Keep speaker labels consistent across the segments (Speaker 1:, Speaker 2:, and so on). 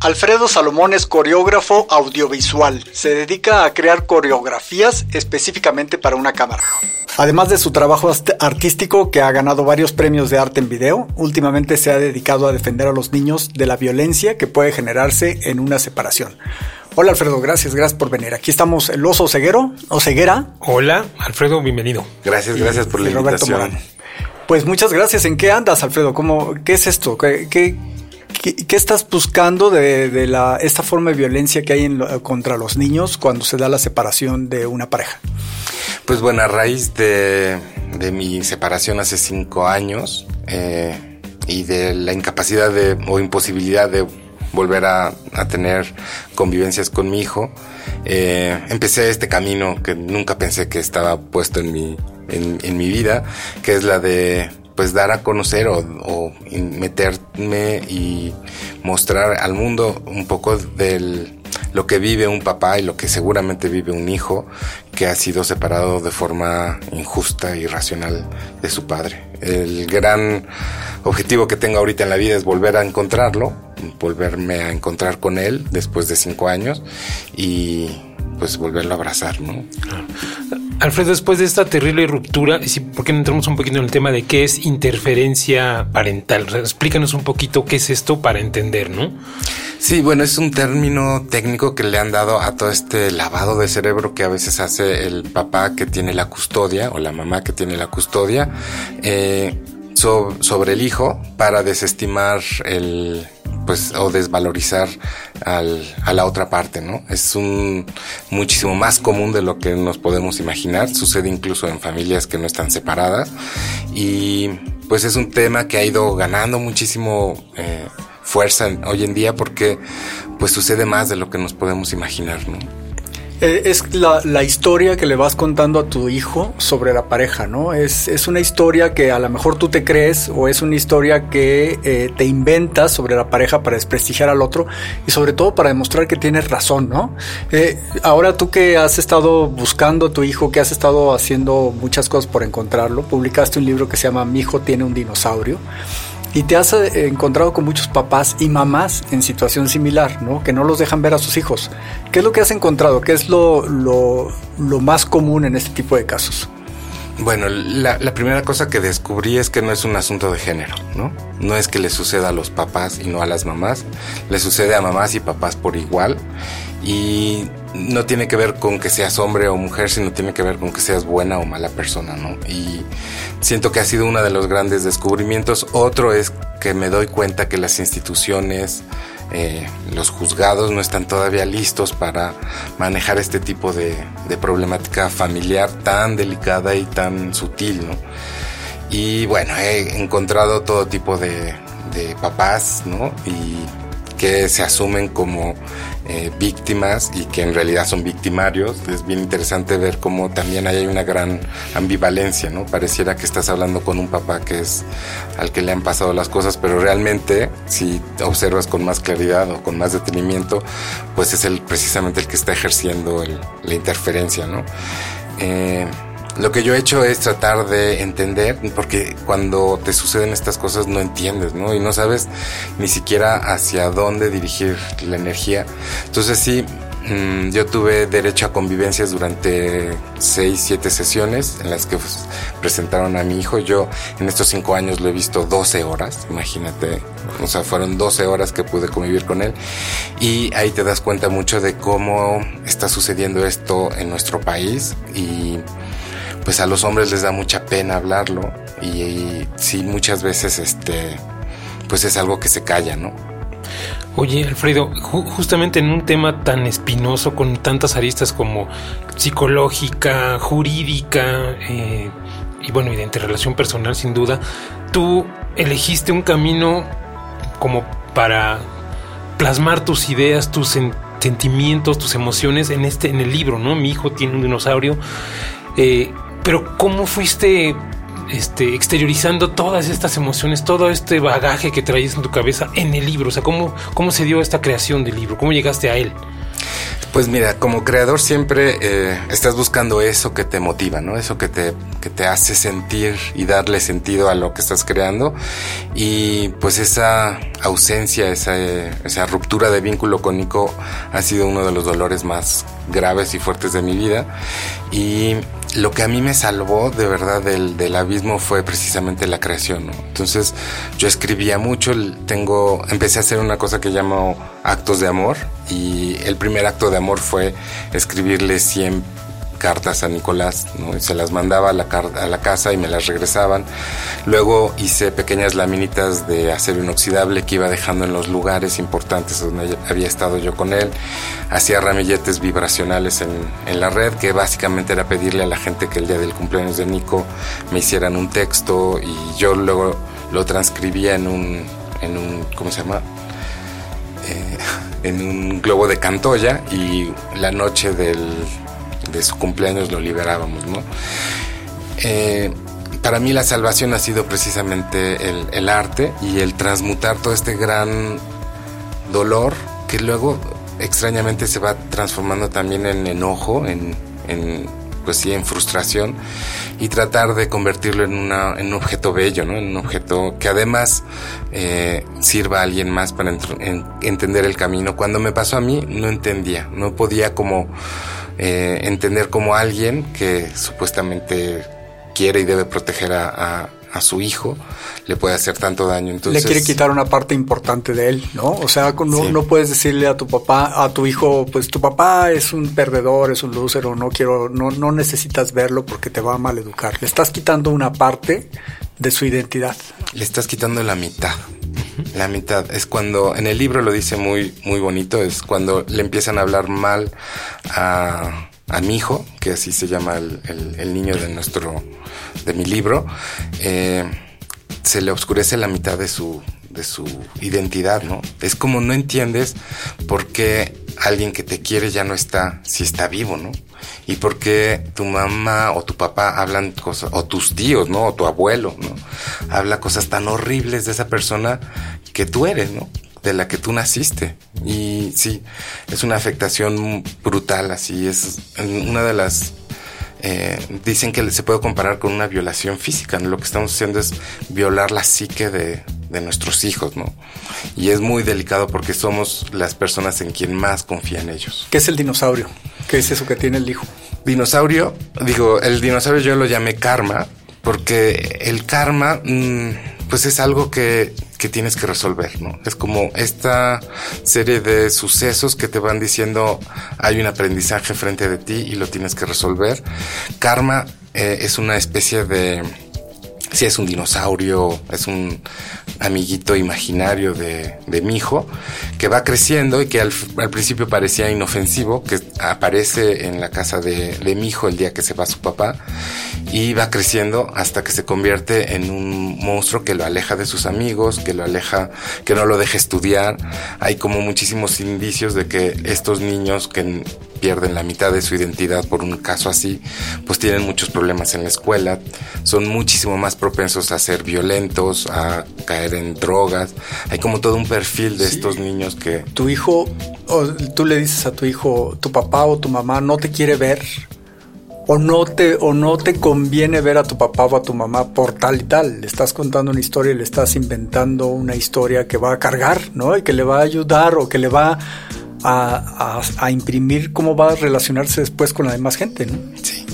Speaker 1: Alfredo Salomón es coreógrafo audiovisual. Se dedica a crear coreografías específicamente para una cámara. Además de su trabajo artístico que ha ganado varios premios de arte en video, últimamente se ha dedicado a defender a los niños de la violencia que puede generarse en una separación. Hola Alfredo, gracias, gracias por venir. Aquí estamos el oso ceguero o ceguera.
Speaker 2: Hola Alfredo, bienvenido.
Speaker 3: Gracias, gracias por la Roberto invitación.
Speaker 1: Pues muchas gracias. ¿En qué andas, Alfredo? ¿Cómo, ¿Qué es esto? ¿Qué, qué, estás buscando de, la, esta forma de violencia que hay en contra los niños cuando se da la separación de una pareja?
Speaker 3: Pues bueno, a raíz de, mi separación hace cinco años eh, y de la incapacidad de, o imposibilidad de volver a, tener convivencias con mi hijo, eh, empecé este camino que nunca pensé que estaba puesto en mi, en, mi vida, que es la de pues dar a conocer o, meterme y mostrar al mundo un poco del lo que vive un papá y lo que seguramente vive un hijo que ha sido separado de forma injusta y irracional de su padre. El gran objetivo que tengo ahorita en la vida es volver a encontrarlo, volverme a encontrar con él después de cinco años y pues volverlo a abrazar, ¿no?
Speaker 2: Alfredo, después de esta terrible ruptura, ¿por qué no entramos un poquito en el tema de qué es interferencia parental? explícanos un poquito qué es esto para entender, ¿no?
Speaker 3: Sí, bueno, es un término técnico que le han dado a todo este lavado de cerebro que a veces hace el papá que tiene la custodia o la mamá que tiene la custodia eh, sobre el hijo para desestimar el pues o desvalorizar al, a la otra parte, ¿no? Es un muchísimo más común de lo que nos podemos imaginar, sucede incluso en familias que no están separadas y pues es un tema que ha ido ganando muchísimo eh, fuerza hoy en día porque pues sucede más de lo que nos podemos imaginar, ¿no?
Speaker 1: Eh, es la, historia que le vas contando a tu hijo sobre la pareja, ¿no? Es, es una historia que a lo mejor tú te crees o es una historia que eh, te inventas sobre la pareja para desprestigiar al otro y sobre todo para demostrar que tienes razón, ¿no? Eh, ahora tú que has estado buscando a tu hijo, que has estado haciendo muchas cosas por encontrarlo, publicaste un libro que se llama Mi hijo tiene un dinosaurio y te has eh, encontrado con muchos papás y mamás en situación similar, ¿no? Que no los dejan ver a sus hijos. ¿Qué es lo que has encontrado? ¿Qué es lo, más común en este tipo de casos?
Speaker 3: Bueno, la, primera cosa que descubrí es que no es un asunto de género, ¿no? No es que le suceda a los papás y no a las mamás, le sucede a mamás y papás por igual y no tiene que ver con que seas hombre o mujer, sino tiene que ver con que seas buena o mala persona, ¿no? Y siento que ha sido uno de los grandes descubrimientos. Otro es que me doy cuenta que las instituciones, eh, los juzgados no están todavía listos para manejar este tipo de, problemática familiar tan delicada y tan sutil, ¿no? Y bueno, he encontrado todo tipo de, de papás, ¿no? Y que se asumen como eh, víctimas y que en realidad son victimarios. Es bien interesante ver cómo también hay una gran ambivalencia, ¿no? Pareciera que estás hablando con un papá que es al que le han pasado las cosas, pero realmente si observas con más claridad o con más detenimiento, pues es el precisamente el que está ejerciendo la interferencia, ¿no? Eh, lo que yo he hecho es tratar de entender, porque cuando te suceden estas cosas no entiendes, ¿no? Y no sabes ni siquiera hacia dónde dirigir la energía. Entonces sí, mm, yo tuve derecho a convivencias durante seis, siete sesiones en las que pues, presentaron a mi hijo. Yo en estos cinco años lo he visto 12 horas, imagínate. O sea, fueron 12 horas que pude convivir con él. Y ahí te das cuenta mucho de cómo está sucediendo esto en nuestro país y pues a los hombres les da mucha pena hablarlo y, sí muchas veces este pues es algo que se calla, ¿no?
Speaker 2: Oye, Alfredo, justamente en un tema tan espinoso, con tantas aristas como psicológica, jurídica eh, y bueno, y de interrelación personal sin duda, tú elegiste un camino como para plasmar tus ideas, tus sentimientos, tus emociones en este, en el libro, ¿no? Mi hijo tiene un dinosaurio. Eh, pero ¿cómo fuiste este, exteriorizando todas estas emociones, todo este bagaje que traías en tu cabeza en el libro? O sea, ¿cómo, cómo se dio esta creación del libro? ¿Cómo llegaste a él?
Speaker 3: Pues mira, como creador siempre eh, estás buscando eso que te motiva, ¿no? Eso que te, que te hace sentir y darle sentido a lo que estás creando. Y pues esa ausencia, esa, esa ruptura de vínculo con Nico ha sido uno de los dolores más graves y fuertes de mi vida. Y lo que a mí me salvó de verdad del, abismo fue precisamente la creación. Entonces yo escribía mucho, tengo, empecé a hacer una cosa que llamo actos de amor y el primer acto de amor fue escribirle 100 cartas a Nicolás, ¿no? se las mandaba a la, a la, casa y me las regresaban. Luego hice pequeñas laminitas de acero inoxidable que iba dejando en los lugares importantes donde había estado yo con él. Hacía ramilletes vibracionales en, en la red, que básicamente era pedirle a la gente que el día del cumpleaños de Nico me hicieran un texto y yo luego lo transcribía en un, en un ¿cómo se llama? Eh, en un globo de Cantoya y la noche del de su cumpleaños lo liberábamos, ¿no? Eh, para mí la salvación ha sido precisamente el, arte y el transmutar todo este gran dolor que luego extrañamente se va transformando también en enojo, en, pues sí, en frustración y tratar de convertirlo en, una, en un objeto bello, ¿no? En un objeto que además eh, sirva a alguien más para entender el camino. Cuando me pasó a mí no entendía, no podía como eh, entender como alguien que supuestamente quiere y debe proteger a, a, su hijo le puede hacer tanto daño. Entonces,
Speaker 1: le quiere quitar una parte importante de él, ¿no? O sea, no, no puedes decirle a tu papá, a tu hijo, pues tu papá es un perdedor, es un loser, o no quiero, no, no necesitas verlo porque te va a mal educar. Le estás quitando una parte de su identidad.
Speaker 3: Le estás quitando la mitad. La mitad. Es cuando, en el libro lo dice muy, muy bonito, es cuando le empiezan a hablar mal a, mi hijo, que así se llama el, el, niño de nuestro, de mi libro, eh, se le oscurece la mitad de su, de su identidad, ¿no? Es como no entiendes por qué alguien que te quiere ya no está, si está vivo, ¿no? Y por qué tu mamá o tu papá hablan cosas, o tus tíos, ¿no? O tu abuelo, ¿no? Habla cosas tan horribles de esa persona que tú eres, ¿no? De la que tú naciste. Y sí, es una afectación brutal, así es una de las eh, dicen que se puede comparar con una violación física. Lo que estamos haciendo es violar la psique de, de, nuestros hijos, ¿no? Y es muy delicado porque somos las personas en quien más confía en ellos.
Speaker 1: ¿Qué es el dinosaurio? ¿Qué es eso que tiene el hijo?
Speaker 3: Dinosaurio, digo, el dinosaurio yo lo llamé karma porque el karma, mm, pues es algo que, tienes que resolver, ¿no? Es como esta serie de sucesos que te van diciendo hay un aprendizaje frente de ti y lo tienes que resolver. Karma eh, es una especie de si es un dinosaurio, es un amiguito imaginario de, de mi hijo, que va creciendo y que al, principio parecía inofensivo, que aparece en la casa de, de mi hijo el día que se va su papá, y va creciendo hasta que se convierte en un monstruo que lo aleja de sus amigos, que lo aleja, que no lo deja estudiar. Hay como muchísimos indicios de que estos niños que pierden la mitad de su identidad por un caso así, pues tienen muchos problemas en la escuela, son muchísimo más propensos a ser violentos, a caer en drogas. Hay como todo un perfil de estos niños que...
Speaker 1: Tu hijo, o tú le dices a tu hijo, tu papá o tu mamá no te quiere ver o no te o no te conviene ver a tu papá o a tu mamá por tal y tal. Le estás contando una historia y le estás inventando una historia que va a cargar, ¿no? Y que le va a ayudar o que le va a, imprimir cómo va a relacionarse después con la demás gente, ¿no?
Speaker 2: Sí.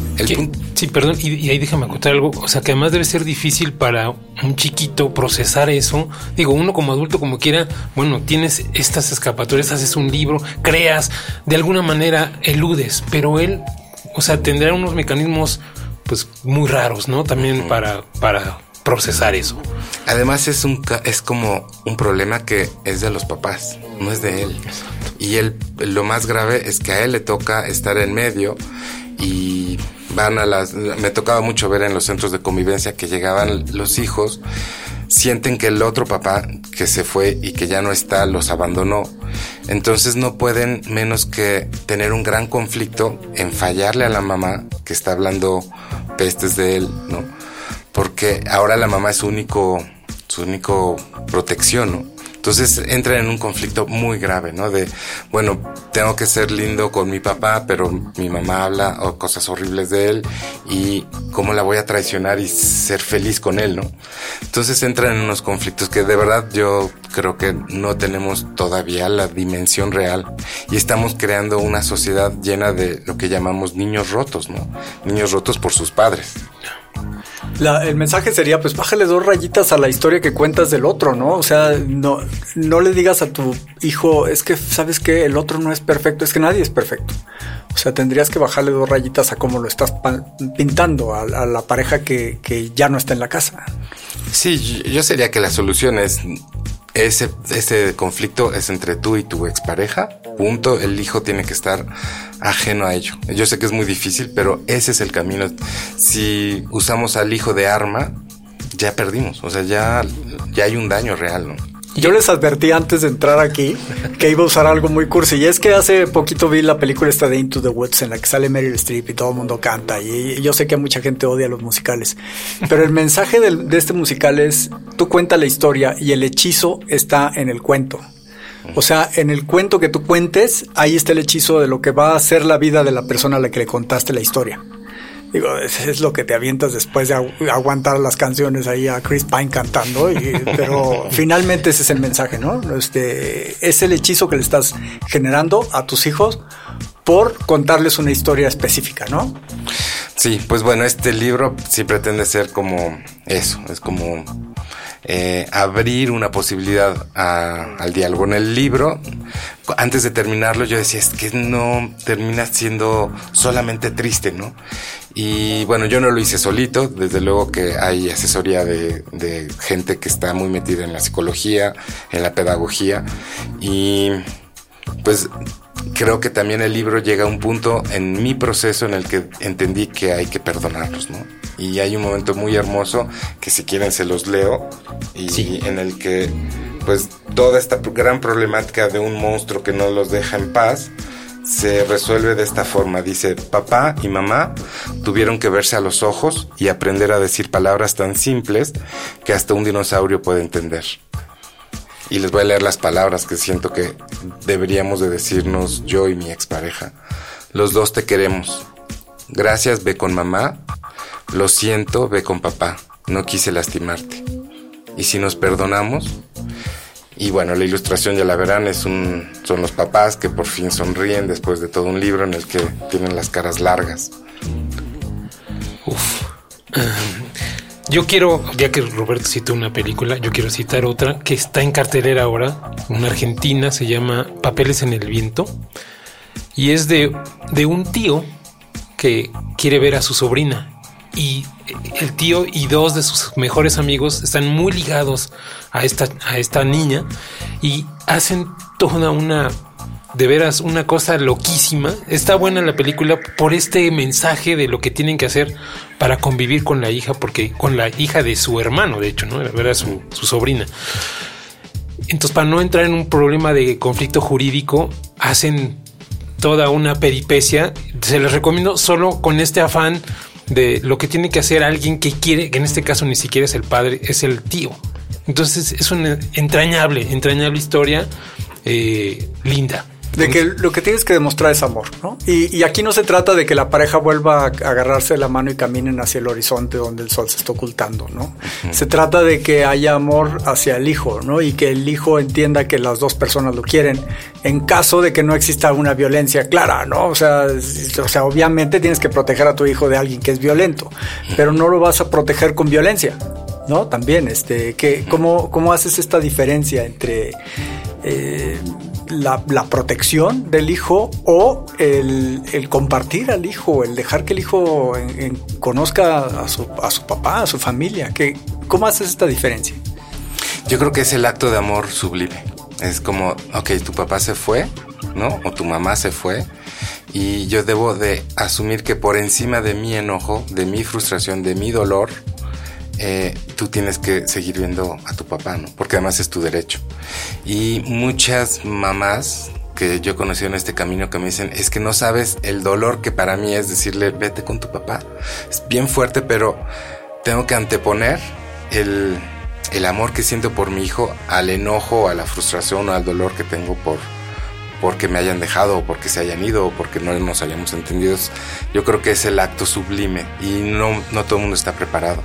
Speaker 2: sí, perdón, y, ahí déjame contar algo. O sea, que además debe ser difícil para un chiquito procesar eso. Digo, uno como adulto, como quiera, bueno, tienes estas escapatorias, haces un libro, creas, de alguna manera eludes, pero él, o sea, tendrá unos mecanismos, pues, muy raros, ¿no? También para, para procesar eso.
Speaker 3: Además es un es como un problema que es de los papás, no es de él. Y él lo más grave es que a él le toca estar en medio y van a las me tocaba mucho ver en los centros de convivencia que llegaban los hijos sienten que el otro papá que se fue y que ya no está los abandonó. Entonces no pueden menos que tener un gran conflicto en fallarle a la mamá que está hablando pestes de él, ¿no? Porque ahora la mamá es su único, su único protección, ¿no? Entonces entra en un conflicto muy grave, ¿no? De, bueno, tengo que ser lindo con mi papá, pero mi mamá habla cosas horribles de él y cómo la voy a traicionar y ser feliz con él, ¿no? Entonces entra en unos conflictos que de verdad yo creo que no tenemos todavía la dimensión real y estamos creando una sociedad llena de lo que llamamos niños rotos, ¿no? Niños rotos por sus padres
Speaker 1: el mensaje sería, pues bájale dos rayitas a la historia que cuentas del otro, ¿no? O sea, no, no le digas a tu hijo, es que, ¿sabes que El otro no es perfecto, es que nadie es perfecto. O sea, tendrías que bajarle dos rayitas a cómo lo estás pintando a, la pareja que, que, ya no está en la casa.
Speaker 3: Sí, yo sería que la solución es ese, ese conflicto es entre tú y tu expareja. Punto. El hijo tiene que estar ajeno a ello. Yo sé que es muy difícil, pero ese es el camino. Si usamos al hijo de arma, ya perdimos. O sea, ya, ya hay un daño real, ¿no?
Speaker 1: Yo les advertí antes de entrar aquí que iba a usar algo muy cursi. Y es que hace poquito vi la película esta de Into the Woods en la que sale Meryl Streep y todo el mundo canta. Y yo sé que mucha gente odia los musicales. Pero el mensaje de este musical es, tú cuenta la historia y el hechizo está en el cuento. O sea, en el cuento que tú cuentes, ahí está el hechizo de lo que va a ser la vida de la persona a la que le contaste la historia. Digo, es, lo que te avientas después de aguantar las canciones ahí a Chris Pine cantando, pero finalmente ese es el mensaje, ¿no? Este, es el hechizo que le estás generando a tus hijos por contarles una historia específica, ¿no?
Speaker 3: Sí, pues bueno, este libro sí pretende ser como eso, es como eh, abrir una posibilidad al diálogo. En el libro, antes de terminarlo, yo decía, es que no termina siendo solamente triste, ¿no? Y bueno, yo no lo hice solito, desde luego que hay asesoría de, de gente que está muy metida en la psicología, en la pedagogía, y pues creo que también el libro llega a un punto en mi proceso en el que entendí que hay que perdonarlos, ¿no? Y hay un momento muy hermoso que si quieren se los leo y en el que pues toda esta gran problemática de un monstruo que no los deja en paz se resuelve de esta forma. Dice, papá y mamá tuvieron que verse a los ojos y aprender a decir palabras tan simples que hasta un dinosaurio puede entender. Y les voy a leer las palabras que siento que deberíamos de decirnos yo y mi expareja. Los dos te queremos. Gracias, ve con mamá. Lo siento, ve con papá. No quise lastimarte. Y si nos perdonamos, y bueno, la ilustración ya la verán, es un, son los papás que por fin sonríen después de todo un libro en el que tienen las caras largas.
Speaker 2: Uf. Yo quiero, ya que Roberto citó una película, yo quiero citar otra que está en cartelera ahora, una argentina, se llama Papeles en el Viento, y es de, de un tío que quiere ver a su sobrina. Y el tío y dos de sus mejores amigos están muy ligados a esta, a esta niña y hacen toda una de veras una cosa loquísima. Está buena la película por este mensaje de lo que tienen que hacer para convivir con la hija, porque con la hija de su hermano, de hecho, ¿no? Era su, su sobrina. Entonces, para no entrar en un problema de conflicto jurídico, hacen toda una peripecia. Se les recomiendo solo con este afán de lo que tiene que hacer alguien que quiere, que en este caso ni siquiera es el padre, es el tío. Entonces es una entrañable, entrañable historia eh, linda.
Speaker 1: De que lo que tienes que demostrar es amor, ¿no? Y, aquí no se trata de que la pareja vuelva a agarrarse la mano y caminen hacia el horizonte donde el sol se está ocultando, ¿no? Se trata de que haya amor hacia el hijo, ¿no? Y que el hijo entienda que las dos personas lo quieren en caso de que no exista una violencia clara, ¿no? O sea, o sea, obviamente tienes que proteger a tu hijo de alguien que es violento, pero no lo vas a proteger con violencia, ¿no? También, este, que, ¿cómo, ¿cómo haces esta diferencia entre... Eh, la, protección del hijo o el, compartir al hijo, el dejar que el hijo conozca a su, a su, papá, a su familia. Que, ¿Cómo haces esta diferencia?
Speaker 3: Yo creo que es el acto de amor sublime. Es como, ok, tu papá se fue, ¿no? O tu mamá se fue. Y yo debo de asumir que por encima de mi enojo, de mi frustración, de mi dolor, eh, tú tienes que seguir viendo a tu papá, ¿no? Porque además es tu derecho. Y muchas mamás que yo he conocido en este camino que me dicen, es que no sabes el dolor que para mí es decirle, vete con tu papá. Es bien fuerte, pero tengo que anteponer el, el amor que siento por mi hijo al enojo, a la frustración o al dolor que tengo por porque me hayan dejado o porque se hayan ido o porque no nos hayamos entendido. Yo creo que es el acto sublime y no, no todo el mundo está preparado.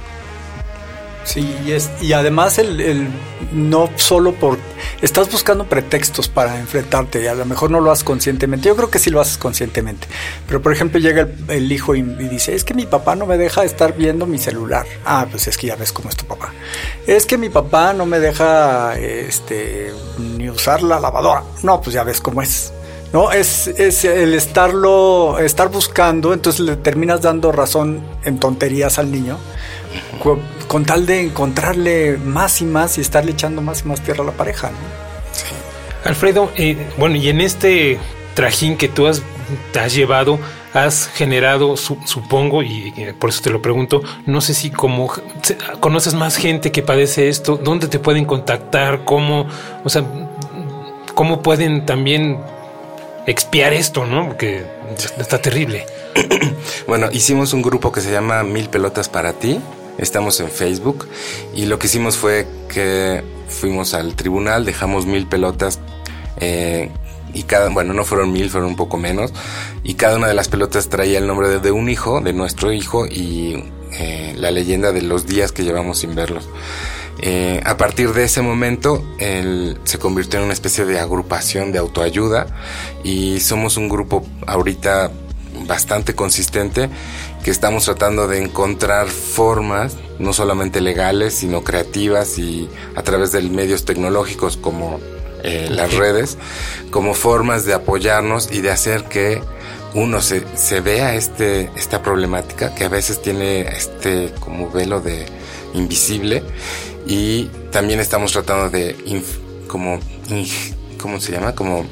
Speaker 1: Sí, y, es, y además el, no solo por... Estás buscando pretextos para enfrentarte y a lo mejor no lo haces conscientemente. Yo creo que sí lo haces conscientemente. Pero por ejemplo llega el, hijo y, dice, es que mi papá no me deja estar viendo mi celular. Ah, pues es que ya ves cómo es tu papá. Es que mi papá no me deja este, ni usar la lavadora. No, pues ya ves cómo es. ¿no? Es, es, el estarlo, estar buscando, entonces le terminas dando razón en tonterías al niño con tal de encontrarle más y más y estarle echando más y más tierra a la pareja.
Speaker 2: Alfredo, eh, bueno, y en este trajín que tú has, te has llevado, has generado, supongo, y por eso te lo pregunto, no sé si como conoces más gente que padece esto, ¿dónde te pueden contactar? ¿Cómo, o sea, cómo pueden también expiar esto, no? Porque está terrible.
Speaker 3: Bueno, hicimos un grupo que se llama Mil Pelotas para ti estamos en Facebook y lo que hicimos fue que fuimos al tribunal, dejamos mil pelotas eh, y cada, bueno, no fueron mil, fueron un poco menos y cada una de las pelotas traía el nombre de, un hijo, de nuestro hijo y eh, la leyenda de los días que llevamos sin verlos. Eh, a partir de ese momento él se convirtió en una especie de agrupación de autoayuda y somos un grupo ahorita bastante consistente que estamos tratando de encontrar formas, no solamente legales, sino creativas y a través de medios tecnológicos como eh, las redes, como formas de apoyarnos y de hacer que uno se, se vea este, esta problemática que a veces tiene este como velo de invisible y también estamos tratando de como ¿cómo se llama? como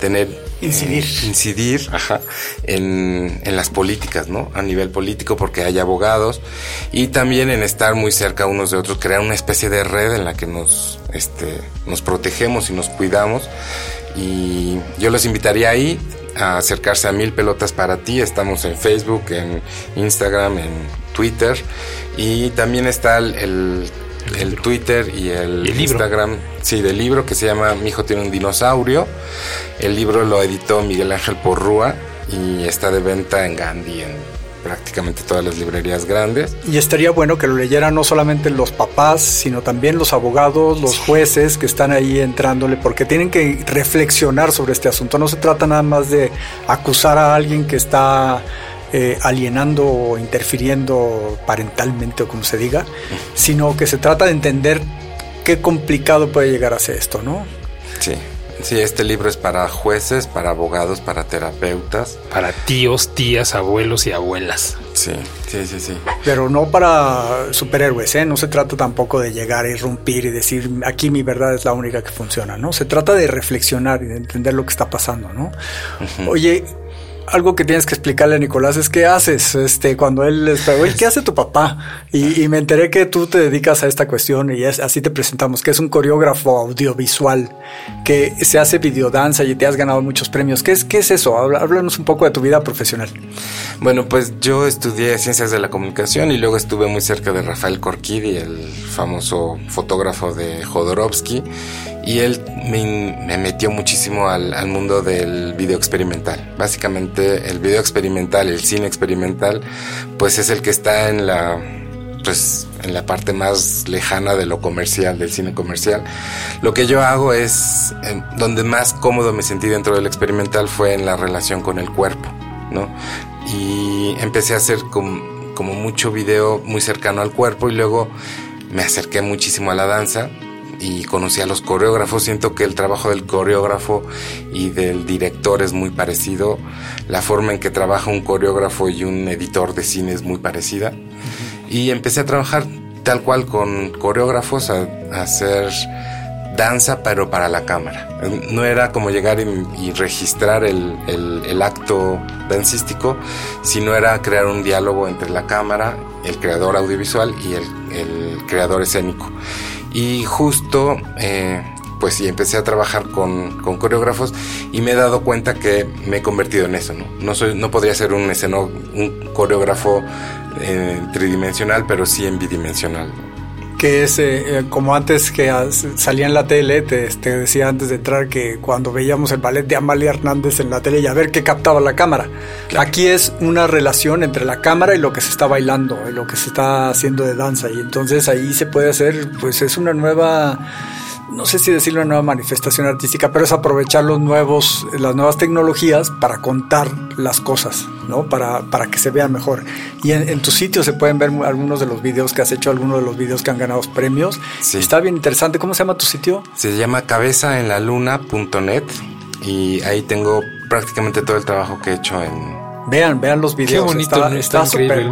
Speaker 3: tener
Speaker 1: Incidir.
Speaker 3: Eh, incidir ajá, en, en, las políticas, ¿no? A nivel político, porque hay abogados y también en estar muy cerca unos de otros, crear una especie de red en la que nos, este, nos protegemos y nos cuidamos. Y yo los invitaría ahí a acercarse a Mil Pelotas para ti. Estamos en Facebook, en Instagram, en Twitter y también está el el Twitter y el, Instagram, sí, del libro que se llama Mi hijo tiene un dinosaurio. El libro lo editó Miguel Ángel Porrúa y está de venta en Gandhi, en prácticamente todas las librerías grandes.
Speaker 1: Y estaría bueno que lo leyeran no solamente los papás, sino también los abogados, los jueces que están ahí entrándole, porque tienen que reflexionar sobre este asunto. No se trata nada más de acusar a alguien que está eh, alienando o interfiriendo parentalmente o como se diga, sino que se trata de entender qué complicado puede llegar a ser esto, ¿no?
Speaker 3: Sí. Sí, este libro es para jueces, para abogados, para terapeutas.
Speaker 2: Para tíos, tías, abuelos y abuelas.
Speaker 3: Sí, sí, sí, sí.
Speaker 1: Pero no para superhéroes, ¿eh? No se trata tampoco de llegar a irrumpir y decir, aquí mi verdad es la única que funciona, ¿no? Se trata de reflexionar y de entender lo que está pasando, ¿no? Oye, algo que tienes que explicarle a Nicolás es qué haces este, cuando él está, oye, ¿qué hace tu papá? Y, me enteré que tú te dedicas a esta cuestión y así te presentamos, que es un coreógrafo audiovisual, que se hace videodanza y te has ganado muchos premios. ¿Qué es, qué es eso? Háblanos un poco de tu vida profesional.
Speaker 3: Bueno, pues yo estudié ciencias de la comunicación y luego estuve muy cerca de Rafael Korkidi, el famoso fotógrafo de Jodorowsky y él me, metió muchísimo al, al, mundo del video experimental. Básicamente el video experimental, el cine experimental, pues es el que está en la pues en la parte más lejana de lo comercial, del cine comercial. Lo que yo hago es, donde más cómodo me sentí dentro del experimental fue en la relación con el cuerpo, ¿no? Y empecé a hacer como, como mucho video muy cercano al cuerpo y luego me acerqué muchísimo a la danza y conocí a los coreógrafos. Siento que el trabajo del coreógrafo y del director es muy parecido. La forma en que trabaja un coreógrafo y un editor de cine es muy parecida. Y empecé a trabajar tal cual con coreógrafos a, hacer danza pero para la cámara. No era como llegar y, registrar el, el, acto dancístico, sino era crear un diálogo entre la cámara, el creador audiovisual y el, el creador escénico. Y justo eh, pues sí, empecé a trabajar con, coreógrafos y me he dado cuenta que me he convertido en eso, ¿no? No, soy, no podría ser un, esceno, un coreógrafo eh, tridimensional, pero sí en bidimensional
Speaker 1: que es eh, eh, como antes que salía en la tele, te, decía antes de entrar que cuando veíamos el ballet de Amalia Hernández en la tele y a ver qué captaba la cámara. Aquí es una relación entre la cámara y lo que se está bailando, y lo que se está haciendo de danza y entonces ahí se puede hacer, pues es una nueva no sé si decirlo una nueva manifestación artística, pero es aprovechar los nuevos, las nuevas tecnologías para contar las cosas, ¿no? Para, para que se vean mejor. Y en, tu sitio se pueden ver algunos de los videos que has hecho, algunos de los videos que han ganado premios. Está bien interesante. ¿Cómo se llama tu sitio?
Speaker 3: Se llama cabezaenlaluna.net y ahí tengo prácticamente todo el trabajo que he hecho en,
Speaker 1: Vean, vean los videos.
Speaker 2: Qué bonito, está, súper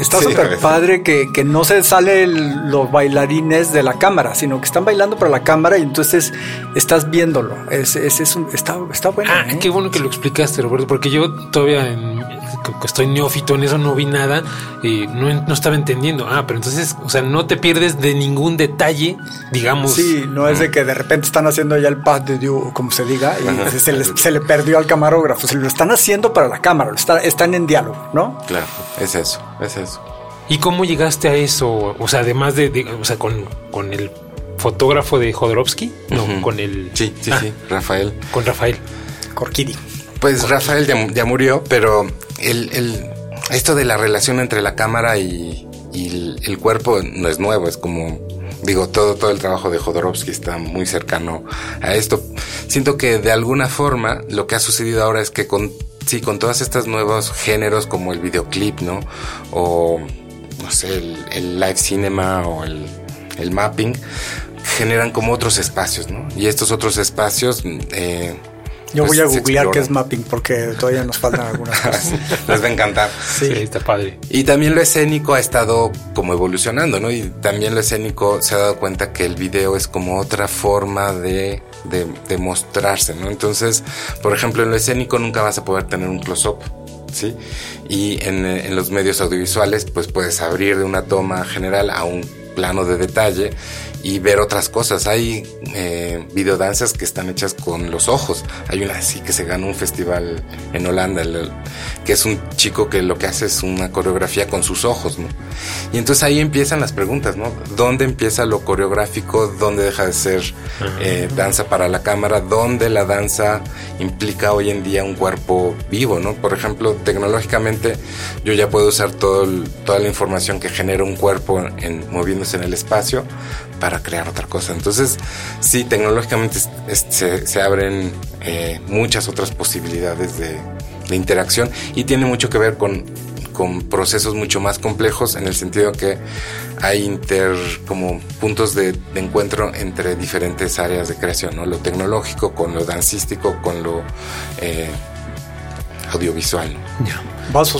Speaker 1: Está súper padre que, que, no se sale los bailarines de la cámara, sino que están bailando para la cámara y entonces estás viéndolo. Es, es, es un, está, está bueno.
Speaker 2: Ah, ¿eh? qué bueno que lo explicaste, Roberto, porque yo todavía en estoy neófito en eso, no vi nada y no, no, estaba entendiendo. Ah, pero entonces, o sea, no te pierdes de ningún detalle, digamos.
Speaker 1: Sí, no es de que de repente están haciendo ya el pad de Dieu, como se diga, y se, le, perdió al camarógrafo. Se lo están haciendo para la cámara, está, están en diálogo, ¿no?
Speaker 3: Claro, es eso, es eso.
Speaker 2: ¿Y cómo llegaste a eso? O sea, además de, o sea, con, con el fotógrafo de Jodorowsky, no, con el...
Speaker 3: Sí, sí, sí, ah. Rafael.
Speaker 2: Con Rafael.
Speaker 1: Corquidi.
Speaker 3: Pues Rafael ya, murió, pero el, esto de la relación entre la cámara y, el, cuerpo no es nuevo, es como, digo, todo, todo el trabajo de Jodorowsky está muy cercano a esto. Siento que de alguna forma lo que ha sucedido ahora es que con, sí, con todos estos nuevos géneros como el videoclip, ¿no? O, no sé, el, live cinema o el, el mapping, generan como otros espacios, ¿no? Y estos otros espacios... Eh,
Speaker 1: yo voy a pues, googlear qué es mapping porque todavía nos faltan algunas cosas.
Speaker 3: Les va a encantar.
Speaker 2: Sí. está padre.
Speaker 3: Y también lo escénico ha estado como evolucionando, ¿no? Y también lo escénico se ha dado cuenta que el video es como otra forma de, de, mostrarse, ¿no? Entonces, por ejemplo, en lo escénico nunca vas a poder tener un close-up. ¿Sí? Y en, en los medios audiovisuales, pues puedes abrir de una toma general a un plano de detalle y ver otras cosas. Hay eh, videodanzas que están hechas con los ojos. Hay una así que se gana un festival en Holanda, que es un chico que lo que hace es una coreografía con sus ojos, ¿no? Y entonces ahí empiezan las preguntas, ¿no? ¿Dónde empieza lo coreográfico? ¿Dónde deja de ser eh, danza para la cámara? ¿Dónde la danza implica hoy en día un cuerpo vivo, ¿no? Por ejemplo, tecnológicamente yo ya puedo usar todo toda la información que genera un cuerpo en, moviéndose en el espacio para crear otra cosa. Entonces, sí, tecnológicamente se, abren eh, muchas otras posibilidades de, interacción y tiene mucho que ver con, con, procesos mucho más complejos en el sentido que hay inter como puntos de, encuentro entre diferentes áreas de creación, ¿no? Lo tecnológico con lo dancístico, con lo eh, audiovisual.
Speaker 1: Ya. Vas,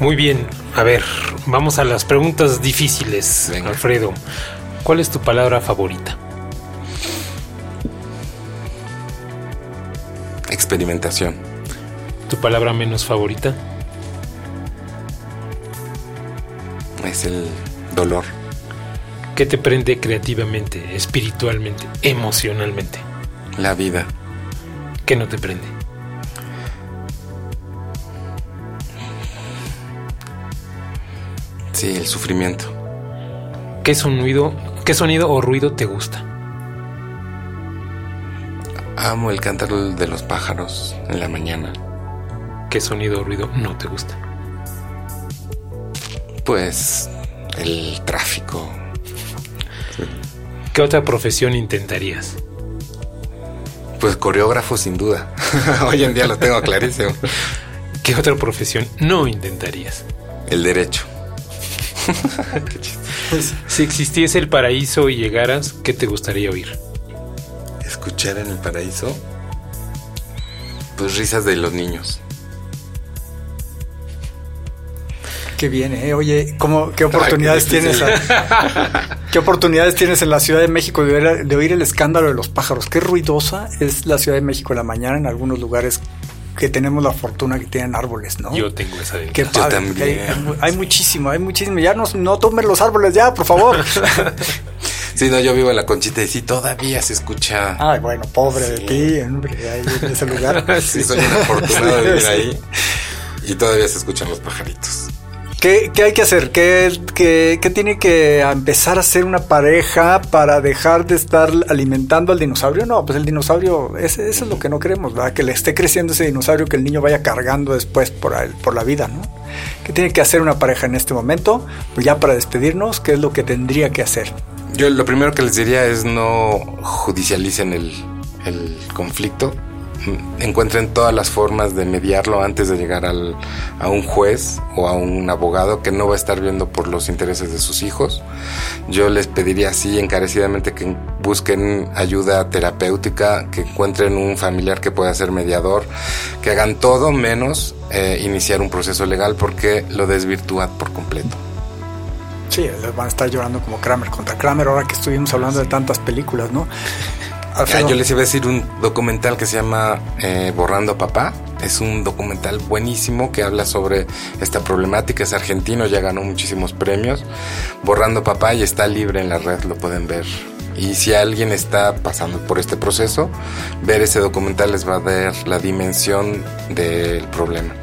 Speaker 2: Muy bien. A ver, vamos a las preguntas difíciles, Alfredo. ¿Cuál es tu palabra favorita?
Speaker 3: Experimentación.
Speaker 2: ¿Tu palabra menos favorita?
Speaker 3: Es el dolor.
Speaker 2: ¿Qué te prende creativamente, espiritualmente, emocionalmente?
Speaker 3: La vida.
Speaker 2: ¿Qué no te prende?
Speaker 3: Sí, el sufrimiento.
Speaker 2: ¿Qué sonido, qué sonido o ruido te gusta?
Speaker 3: Amo el cantar de los pájaros en la mañana.
Speaker 2: ¿Qué sonido o ruido no te gusta?
Speaker 3: Pues el tráfico.
Speaker 2: ¿Qué otra profesión intentarías?
Speaker 3: Pues coreógrafo sin duda. Hoy en día lo tengo clarísimo.
Speaker 2: ¿Qué otra profesión no intentarías?
Speaker 3: El derecho.
Speaker 2: si existiese el paraíso y llegaras, ¿qué te gustaría oír?
Speaker 3: Escuchar en el paraíso, pues risas de los niños.
Speaker 1: Qué bien, ¿eh? Oye, ¿cómo, ¿qué oportunidades tienes? ¿Qué oportunidades tienes en la Ciudad de México de oír, de oír, el escándalo de los pájaros? Qué ruidosa es la Ciudad de México en la mañana en algunos lugares que tenemos la fortuna que tienen árboles, ¿no?
Speaker 2: Yo tengo esa
Speaker 1: Qué padre. también. Hay, muchísimo, hay muchísimo. Ya no, no tomen los árboles ya, por favor.
Speaker 3: Sí, no, yo vivo en la Conchita y sí, todavía se escucha.
Speaker 1: Ay, bueno, pobre de ti, hombre, ahí en ese lugar.
Speaker 3: sí, soy un afortunado de vivir ahí. Y todavía se escuchan los pajaritos.
Speaker 1: ¿Qué, hay que hacer? ¿Qué, tiene que empezar a hacer una pareja para dejar de estar alimentando al dinosaurio? No, pues el dinosaurio, ese, eso es lo que no queremos, ¿verdad? Que le esté creciendo ese dinosaurio que el niño vaya cargando después por, por la vida, ¿no? ¿Qué tiene que hacer una pareja en este momento? Pues ya para despedirnos, ¿qué es lo que tendría que hacer?
Speaker 3: Yo lo primero que les diría es no judicialicen el conflicto encuentren todas las formas de mediarlo antes de llegar al, a un juez o a un abogado que no va a estar viendo por los intereses de sus hijos. Yo les pediría así encarecidamente que busquen ayuda terapéutica, que encuentren un familiar que pueda ser mediador, que hagan todo menos eh, iniciar un proceso legal porque lo desvirtúa por completo.
Speaker 1: Sí, van a estar llorando como Kramer contra Kramer ahora que estuvimos hablando de tantas películas, ¿no?
Speaker 3: yo les iba a decir un documental que se llama eh, Borrando Papá. Es un documental buenísimo que habla sobre esta problemática. Es argentino, ya ganó muchísimos premios. Borrando Papá y está libre en la red, lo pueden ver. Y si alguien está pasando por este proceso, ver ese documental les va a dar la dimensión del problema.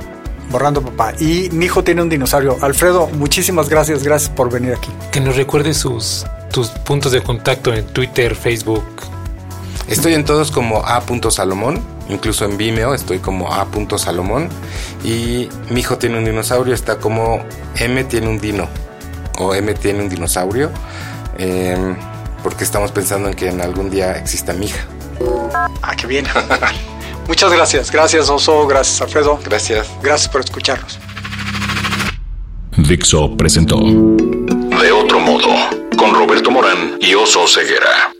Speaker 1: Borrando papá. Y mi hijo tiene un dinosaurio. Alfredo, muchísimas gracias, gracias por venir aquí.
Speaker 2: Que nos recuerde sus tus puntos de contacto en Twitter, Facebook,
Speaker 3: Estoy en todos como a.salomón, incluso en Vimeo estoy como a.salomón y mi hijo tiene un dinosaurio, está como M tiene un dino o M tiene un dinosaurio, em, porque estamos pensando en que en algún día exista mi hija.
Speaker 1: Ah, qué bien. Muchas gracias, gracias Oso, gracias Alfredo.
Speaker 3: Gracias.
Speaker 1: Gracias por escucharnos.
Speaker 4: Dixo presentó De otro modo, con Roberto Morán y Oso Ceguera.